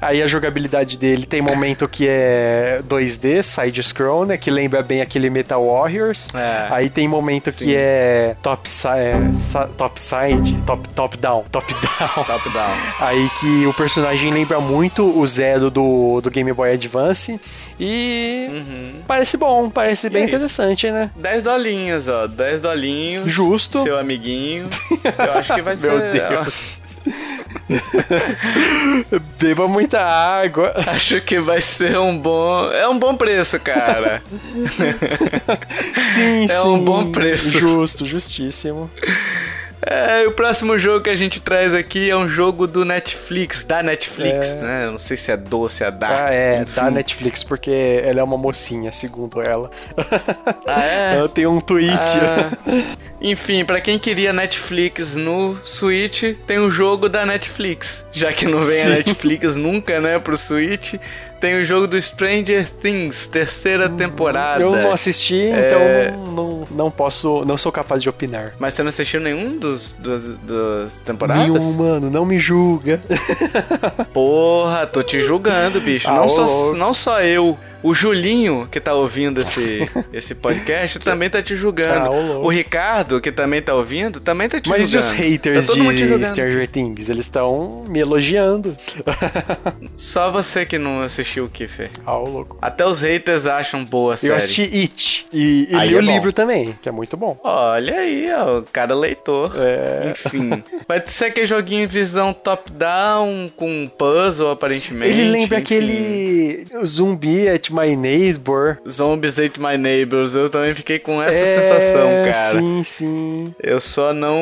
Aí a jogabilidade dele tem momento que é 2D, side-scroll, né? Que lembra bem aquele Metal Warriors. É. Aí tem momento Sim. que é top, é, top side, top, top down, top down. Top down. Aí que o personagem lembra muito o Zero do, do Game Boy Advance. E uhum. parece bom, parece e bem aí? interessante, né? 10 dolinhos, ó. 10 dolinhos. Justo. Seu amiguinho. Eu acho que vai ser. Meu Deus. Beba muita água. Acho que vai ser um bom. É um bom preço, cara. sim, é sim. É um bom preço. Justo, justíssimo. É, o próximo jogo que a gente traz aqui é um jogo do Netflix, da Netflix, É. né? Eu não sei se é do, se é da. Ah, é, enfim. da Netflix, porque ela é uma mocinha, segundo ela. Ah, é? Ela tem um tweet. Ah, enfim, pra quem queria Netflix no Switch, tem um jogo da Netflix. Já que não vem Sim. a Netflix nunca, né, pro Switch, tem o jogo do Stranger Things, terceira temporada. Eu não assisti, É. então não, não, não posso, não sou capaz de opinar. Mas você não assistiu nenhum dos, dos, dos temporadas? Nenhum, mano, não me julga. Porra, tô te julgando, bicho. Ah, não, ô, só, não só eu. O Julinho, que tá ouvindo esse, esse podcast, também tá te julgando. Ah, o Ricardo, que também tá ouvindo, também tá te Mas e julgando. os haters tá todo mundo te de. Stranger Things? Eles estão me elogiando. Só você que não assistiu o Kiffer. Ah, ô, louco. Até os haters acham boa a série. Eu assisti It. E, e Aí li é o bom. livro também, que é muito bom. Olha aí, ó, o cara leitor. É. Enfim. Vai ser que joguinho em visão top-down, com puzzle, aparentemente. Ele lembra enfim. aquele Zumbi at My Neighbor. Zombies Ate My Neighbors. Eu também fiquei com essa É, sensação, cara. Sim, sim. Eu só não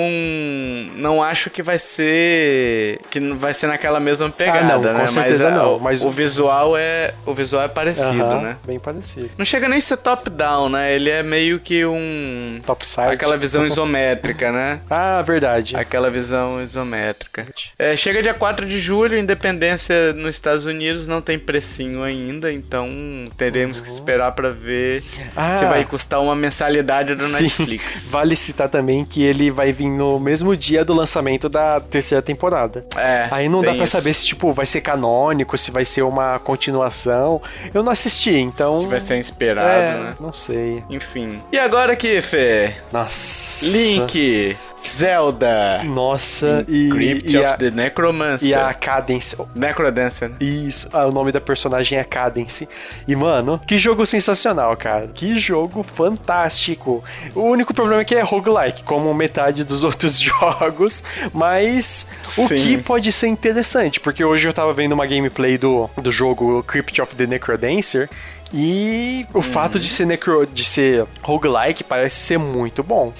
não acho que vai ser que vai ser naquela mesma pegada, Ah, não, com né? certeza mas, é, não, o- mas o visual é o visual é parecido, Aham, né? Bem parecido. Não chega nem a ser top down, né? Ele é meio que um Topside. aquela visão isométrica, né? Ah, verdade. Aquela visão isométrica. É, chega dia 4 de julho, Independência nos Estados Unidos não tem precinho ainda, então teremos que esperar pra ver Ah. se vai custar uma mensalidade do Sim. Netflix. Vale citar também que ele vai vir no mesmo dia do lançamento da terceira temporada. É, Aí não dá isso. saber se, tipo, vai ser canônico, se vai ser uma continuação. Eu não assisti, então. Se vai ser inspirado, é, né? Não sei. Enfim. E agora aqui, Fê? Nossa. Link, Zelda, Nossa, e, Crypt e, of a, the Necromancer. e a Cadence. Necrodancer, né? Isso, ah, o nome da personagem é Cadence. E, mano, que jogo sensacional, cara. Que jogo fantástico. O único problema é que é roguelike, como metade dos outros jogos. Mas o Sim. que pode ser interessante, porque hoje eu tava vendo uma gameplay do, do jogo Crypt of the Necrodancer. E o fato de ser necro, de ser roguelike parece ser muito bom.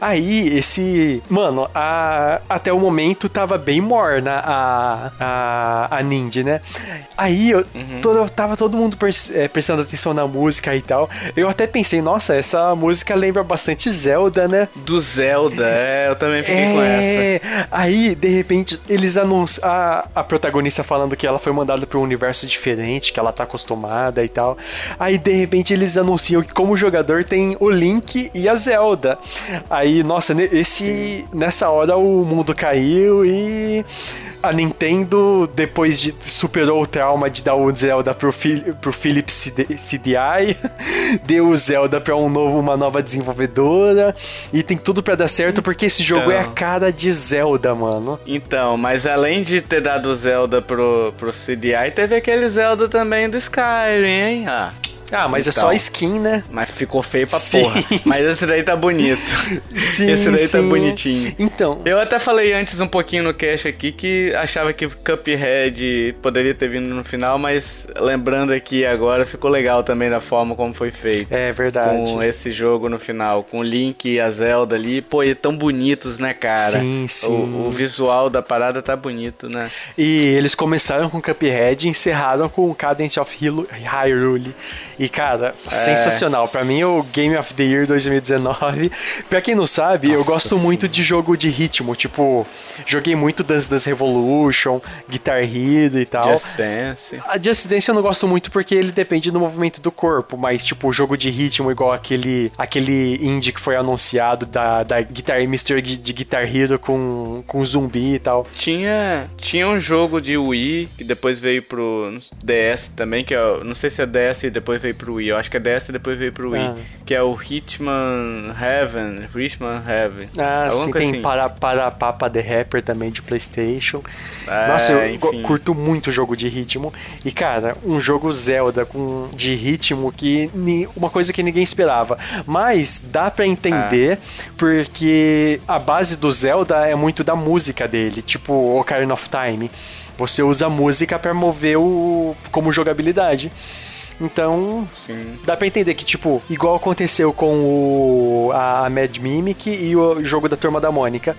Aí, esse. Mano, a, até o momento tava bem morna a, a, a Ninja, né? Aí eu todo- tava todo mundo é, prestando atenção na música e tal. Eu até pensei, nossa, essa música lembra bastante Zelda, né? Do Zelda, é, eu também fiquei com essa. É, aí, de repente, eles anunciam a, a protagonista falando que ela foi mandada para um universo diferente, que ela tá acostumada e tal. Aí, de repente, eles anunciam que como jogador tem o Link e a Zelda. Aí, nossa, esse nessa hora o mundo caiu e a Nintendo depois de superou o trauma de dar o Zelda pro, Phil, pro Philips CD CDI, deu o Zelda para um novo, uma nova desenvolvedora e tem tudo para dar certo porque esse jogo Então. é a cara de Zelda, mano. Então, mas além de ter dado o Zelda pro, pro CDI, teve aquele Zelda também do Skyrim, hein? Ah, Ah, mas é só skin, né? mas ficou feio pra Sim. porra. Mas esse daí tá bonito. Sim, esse daí tá sim. bonitinho. Então, Eu até falei antes um pouquinho no cast aqui que achava que Cuphead poderia ter vindo no final, mas lembrando aqui agora, ficou legal também da forma como foi feito. é verdade. Com esse jogo no final, com o Link e a Zelda ali, pô, e tão bonitos, né, cara? Sim, sim. O, o visual da parada tá bonito, né? E eles começaram com Cuphead e encerraram com Cadence of Hyrule. E, cara, É. sensacional. Pra mim, o Game of the Year 2019. Pra quem não sabe, eu Nossa gosto muito de jogo de ritmo. Tipo, joguei muito Dance Dance Revolution, Guitar Hero e tal. Just Dance. A Just Dance eu não gosto muito porque ele depende do movimento do corpo, mas tipo, jogo de ritmo igual aquele aquele indie que foi anunciado da, da Guitar Mistura de, de Guitar Hero com, com zumbi e tal. Tinha, tinha um jogo de Wii que depois veio pro DS também, que eu não sei se é DS e depois veio pro Wii. Eu acho que é DS e depois veio pro Wii. Ah. Que é o Hitman Heaven. Hitman Heaven. Ah, Alguma sim, tem assim. para, para Papa The Rapper também de PlayStation. É, Nossa, eu enfim. curto muito jogo de ritmo. E, cara, um jogo Zelda com de ritmo que ni- uma coisa que ninguém esperava. Mas dá pra entender porque a base do Zelda é muito da música dele, tipo Ocarina of Time. Você usa a música pra mover o como jogabilidade. Então, Sim. Dá pra entender que, tipo, igual aconteceu com o, a, a Mad Mimic e o jogo da Turma da Mônica.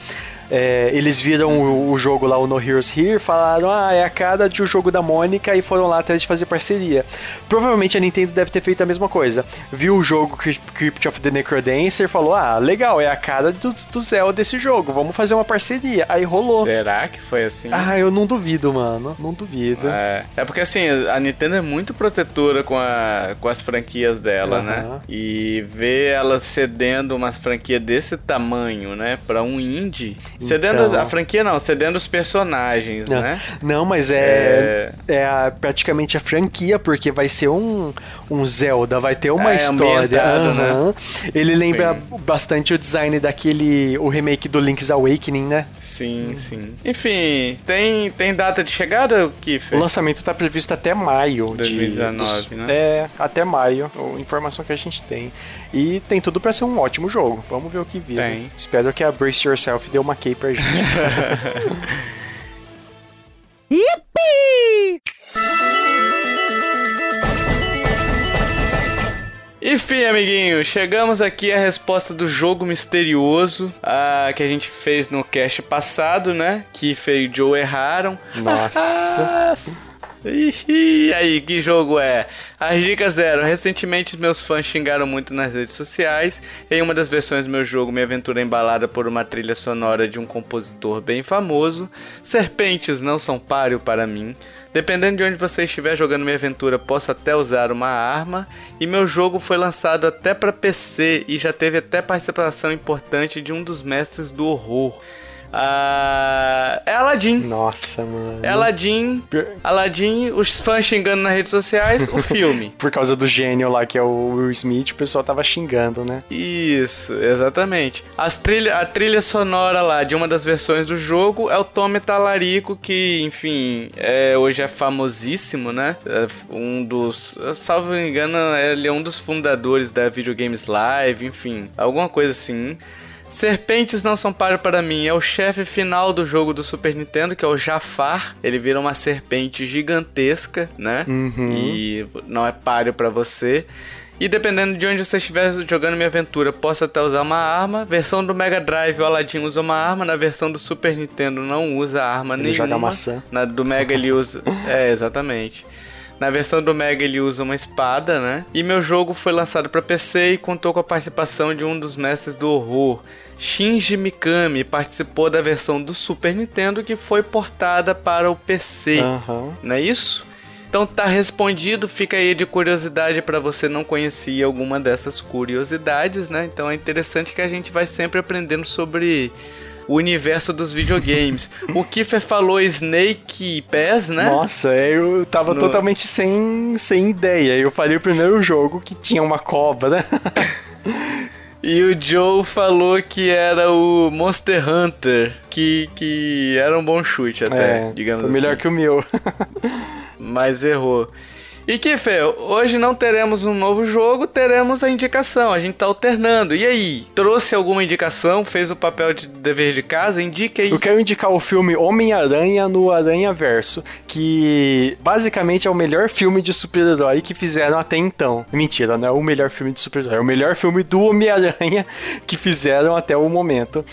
É, eles viram o, o jogo lá, o No Heroes Here, falaram, ah, é a cara de o jogo da Mônica e foram lá atrás de fazer parceria. Provavelmente a Nintendo deve ter feito a mesma coisa. Viu o jogo Crypt of the Necrodancer falou, ah, legal, é a cara do, do Zelda desse jogo, vamos fazer uma parceria. Aí rolou. Será que foi assim? Ah, eu não duvido, mano, não duvido. É, é porque assim, a Nintendo é muito protetora com, a, com as franquias dela, Aham. né? E ver ela cedendo uma franquia desse tamanho, né? Pra um indie. Cedendo Então. a franquia não, cedendo os personagens, Não. né? Não, mas é, é. a- praticamente a franquia, porque vai ser um, um Zelda, vai ter uma É, história. ambientado, né? Ele lembra Sim. bastante o design daquele. o remake do Link's Awakening, né? Sim, sim. Enfim, tem, tem data de chegada, O Kiffer? lançamento tá previsto até maio. de- 2019, dos- né? É, até maio, informação que a gente tem. E tem tudo pra ser um ótimo jogo. Vamos ver o que vira. Tem. Espero que a Brace Yourself dê uma key pra gente. Enfim, amiguinho, chegamos aqui à resposta do jogo misterioso ah, que a gente fez no cast passado, né? Kiffer e Joe erraram. Nossa. E aí, que jogo é? As dicas eram: recentemente meus fãs xingaram muito nas redes sociais. Em uma das versões do meu jogo, minha aventura é embalada por uma trilha sonora de um compositor bem famoso. Serpentes não são páreo para mim. Dependendo de onde você estiver jogando minha aventura, posso até usar uma arma. E meu jogo foi lançado até para PC e já teve até participação importante de um dos mestres do horror. Ah, é Aladdin. Nossa, mano. É Aladdin, Aladdin, os fãs xingando nas redes sociais, o filme. Por causa do gênio lá, que é o Will Smith, o pessoal tava xingando, né? Isso, exatamente. As trilha, a trilha sonora lá de uma das versões do jogo é o Tommy Talarico, que, enfim, é, hoje é famosíssimo, né? É um dos, salvo me engano, ele é um dos fundadores da Videogames Live, enfim, alguma coisa assim. Serpentes não são páreo para mim. É o chefe final do jogo do Super Nintendo, que é o Jafar. Ele vira uma serpente gigantesca, né? Uhum. E não é páreo para você. E dependendo de onde você estiver jogando minha aventura, posso até usar uma arma. Versão do Mega Drive, o Aladdin usa uma arma. Na versão do Super Nintendo, não usa arma Ele nenhuma. joga maçã. Na do Mega ele usa. é, exatamente. Na versão do Mega ele usa uma espada, né? E meu jogo foi lançado para PC e contou com a participação de um dos mestres do horror. Shinji Mikami participou da versão do Super Nintendo que foi portada para o PC. Aham. Não é isso? Então tá respondido, fica aí de curiosidade para você não conhecer alguma dessas curiosidades, né? Então é interessante que a gente vai sempre aprendendo sobre o universo dos videogames. o Kiffer falou Snake Pass, né? Nossa, eu tava No- totalmente sem, sem ideia. Eu falei o primeiro jogo que tinha uma cobra, né? E o Joe falou que era o Monster Hunter, que, que era um bom chute até, digamos É, melhor assim. que o meu. mas errou. E Kiffer, hoje não teremos um novo jogo, teremos a indicação. A gente tá alternando. E aí, trouxe alguma indicação? Fez o papel de dever de casa? Indique aí. Eu quero indicar o filme Homem-Aranha no Aranha Verso, que basicamente é o melhor filme de super-herói que fizeram até então. Mentira, não é o melhor filme de super-herói, é o melhor filme do Homem-Aranha que fizeram até o momento.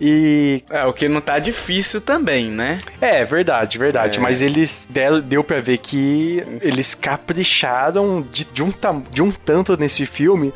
E É, o que não tá difícil também, né? é, verdade, verdade. É. Mas eles deram, deu pra ver que eles capricharam de, de um, de um tanto nesse filme.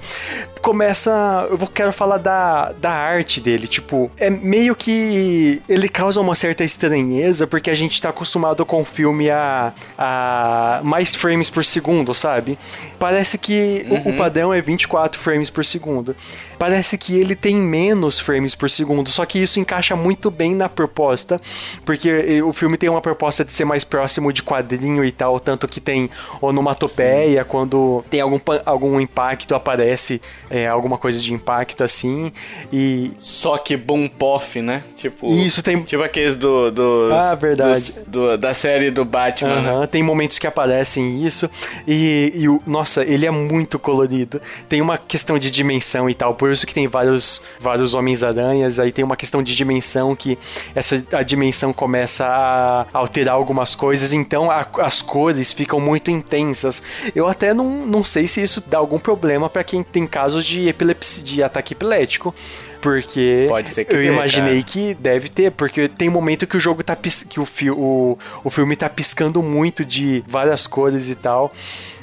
Começa. Eu quero falar da, da arte dele. Tipo, é meio que ele causa uma certa estranheza, porque a gente tá acostumado com o filme a, a mais frames por segundo, sabe? Parece que uhum. o, o padrão é 24 frames por segundo parece que ele tem menos frames por segundo, só que isso encaixa muito bem na proposta, porque o filme tem uma proposta de ser mais próximo de quadrinho e tal, tanto que tem onomatopeia, Sim. quando tem algum, algum impacto, aparece é, alguma coisa de impacto assim, e... Só que boom pof, né? Tipo... Isso, tem... Tipo aqueles do... Dos, ah, verdade. Dos, do, da série do Batman, uh -huh, né? Tem momentos que aparecem isso, e, e o... Nossa, ele é muito colorido. Tem uma questão de dimensão e tal, por isso que tem vários, vários Homens-Aranhas, aí tem uma questão de dimensão que essa a dimensão começa a alterar algumas coisas, então a, as cores ficam muito intensas. Eu até não, não sei se isso dá algum problema para quem tem casos de epilepsia, de ataque epilético. Porque Pode ser que eu dê, imaginei cara. que deve ter, porque tem um momento que o jogo tá que o, fi, o, o filme tá piscando muito de várias cores e tal.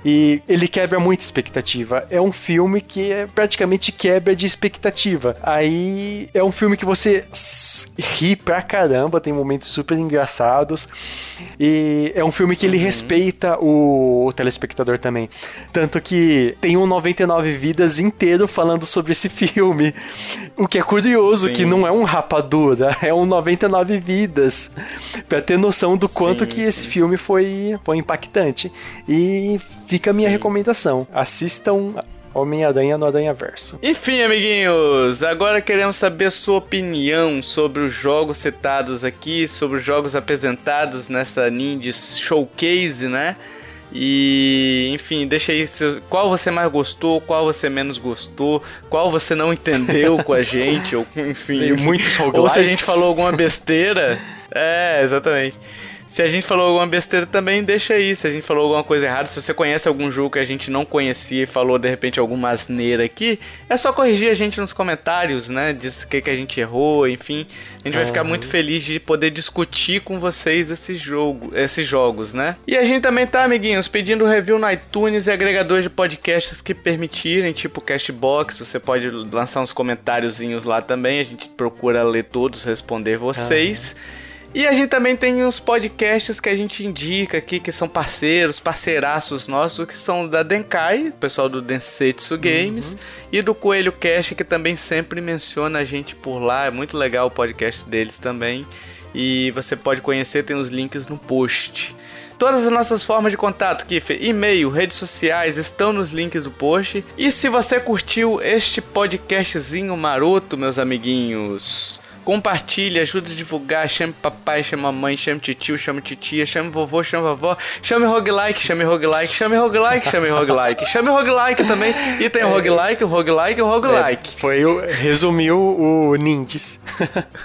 E ele quebra muita expectativa. É um filme que é praticamente quebra de expectativa. Aí é um filme que você ri pra caramba, tem momentos super engraçados. E é um filme que ele uhum. respeita o, o, telespectador também. Tanto que tem um 99 Vidas inteiro falando sobre esse filme. O que é curioso, Sim. que não é um rapadura, é um 99 Vidas. Pra ter noção do quanto sim, que esse filme foi, foi impactante. E Fica a minha Sim. recomendação. Assistam Homem-Aranha no Aranha Verso. Enfim, amiguinhos, agora queremos saber a sua opinião sobre os jogos citados aqui, sobre os jogos apresentados nessa Ninja Showcase, né? E, enfim, deixa aí qual você mais gostou, qual você menos gostou, qual você não entendeu com a gente, ou enfim. Tem muitos roguelikes. Ou se a gente falou alguma besteira. é, exatamente. Se a gente falou alguma besteira também, deixa aí. Se a gente falou alguma coisa errada, se você conhece algum jogo que a gente não conhecia e falou de repente alguma asneira aqui, é só corrigir a gente nos comentários, né? Diz o que, que a gente errou, enfim. A gente vai ficar muito feliz de poder discutir com vocês esse jogo, esses jogos, né? E a gente também tá, amiguinhos, pedindo review no iTunes e agregadores de podcasts que permitirem, tipo Cashbox. Você pode lançar uns comentáriozinhos lá também. A gente procura ler todos, responder vocês. E a gente também tem uns podcasts que a gente indica aqui, que são parceiros, parceiraços nossos, que são da Denkai, o pessoal do Densetsu Games, uhum. e do Coelho Cast, que também sempre menciona a gente por lá. É muito legal o podcast deles também. E você pode conhecer, tem os links no post. Todas as nossas formas de contato, Kiffer, e-mail, redes sociais, estão nos links do post. E se você curtiu este podcastzinho maroto, meus amiguinhos, Compartilhe, ajuda a divulgar, chame papai, chame mamãe, chame tio, chame titia, chame vovô, chame vovó, chame roguelike, chame roguelike, chame roguelike, chame roguelike, chame roguelike também. E tem o roguelike, o roguelike o roguelike. É, foi o, resumiu o Ninjas.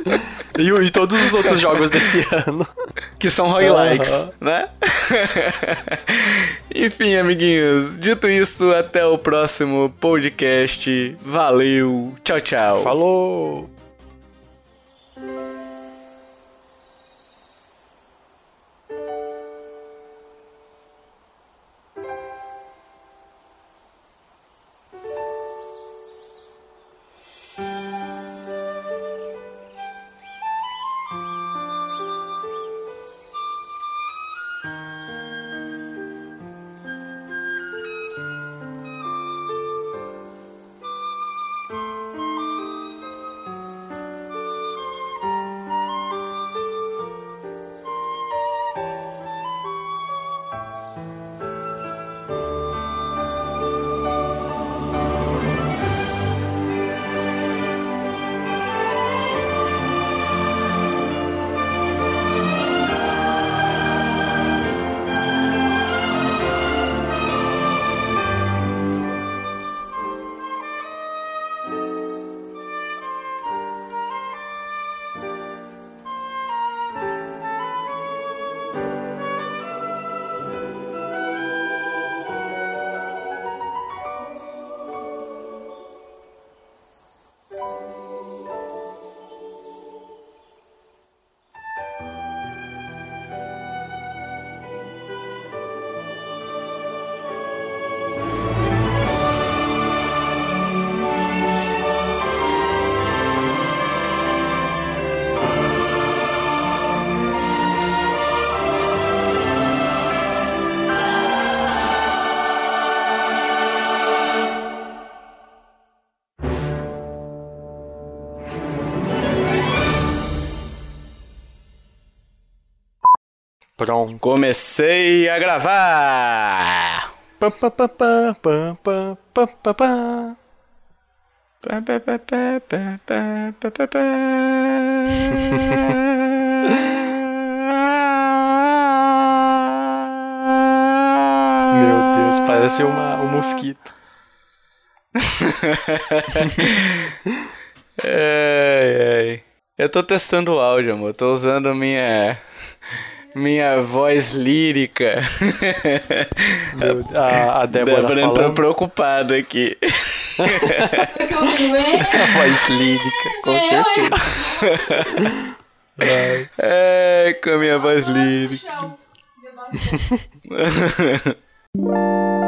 e, e, todos os outros jogos desse ano. Que são roguelikes, uhum. né? Enfim, amiguinhos, dito isso, até o próximo podcast. Valeu, tchau, tchau. Falou! Pronto. Comecei a gravar! Pá, pá, pá, pá, pá, pá, pá, pá, pá. Meu Deus, parece uma, um mosquito. Ai, ai. Eu tô testando o áudio, amor. Tô usando minha. Minha voz lírica. Meu- a, a Débora, Débora entrou falando. preocupada aqui. Foi que eu ouvi, "Ué, A voz lírica, com certeza. hein?" Ai. É, com a minha voz lírica.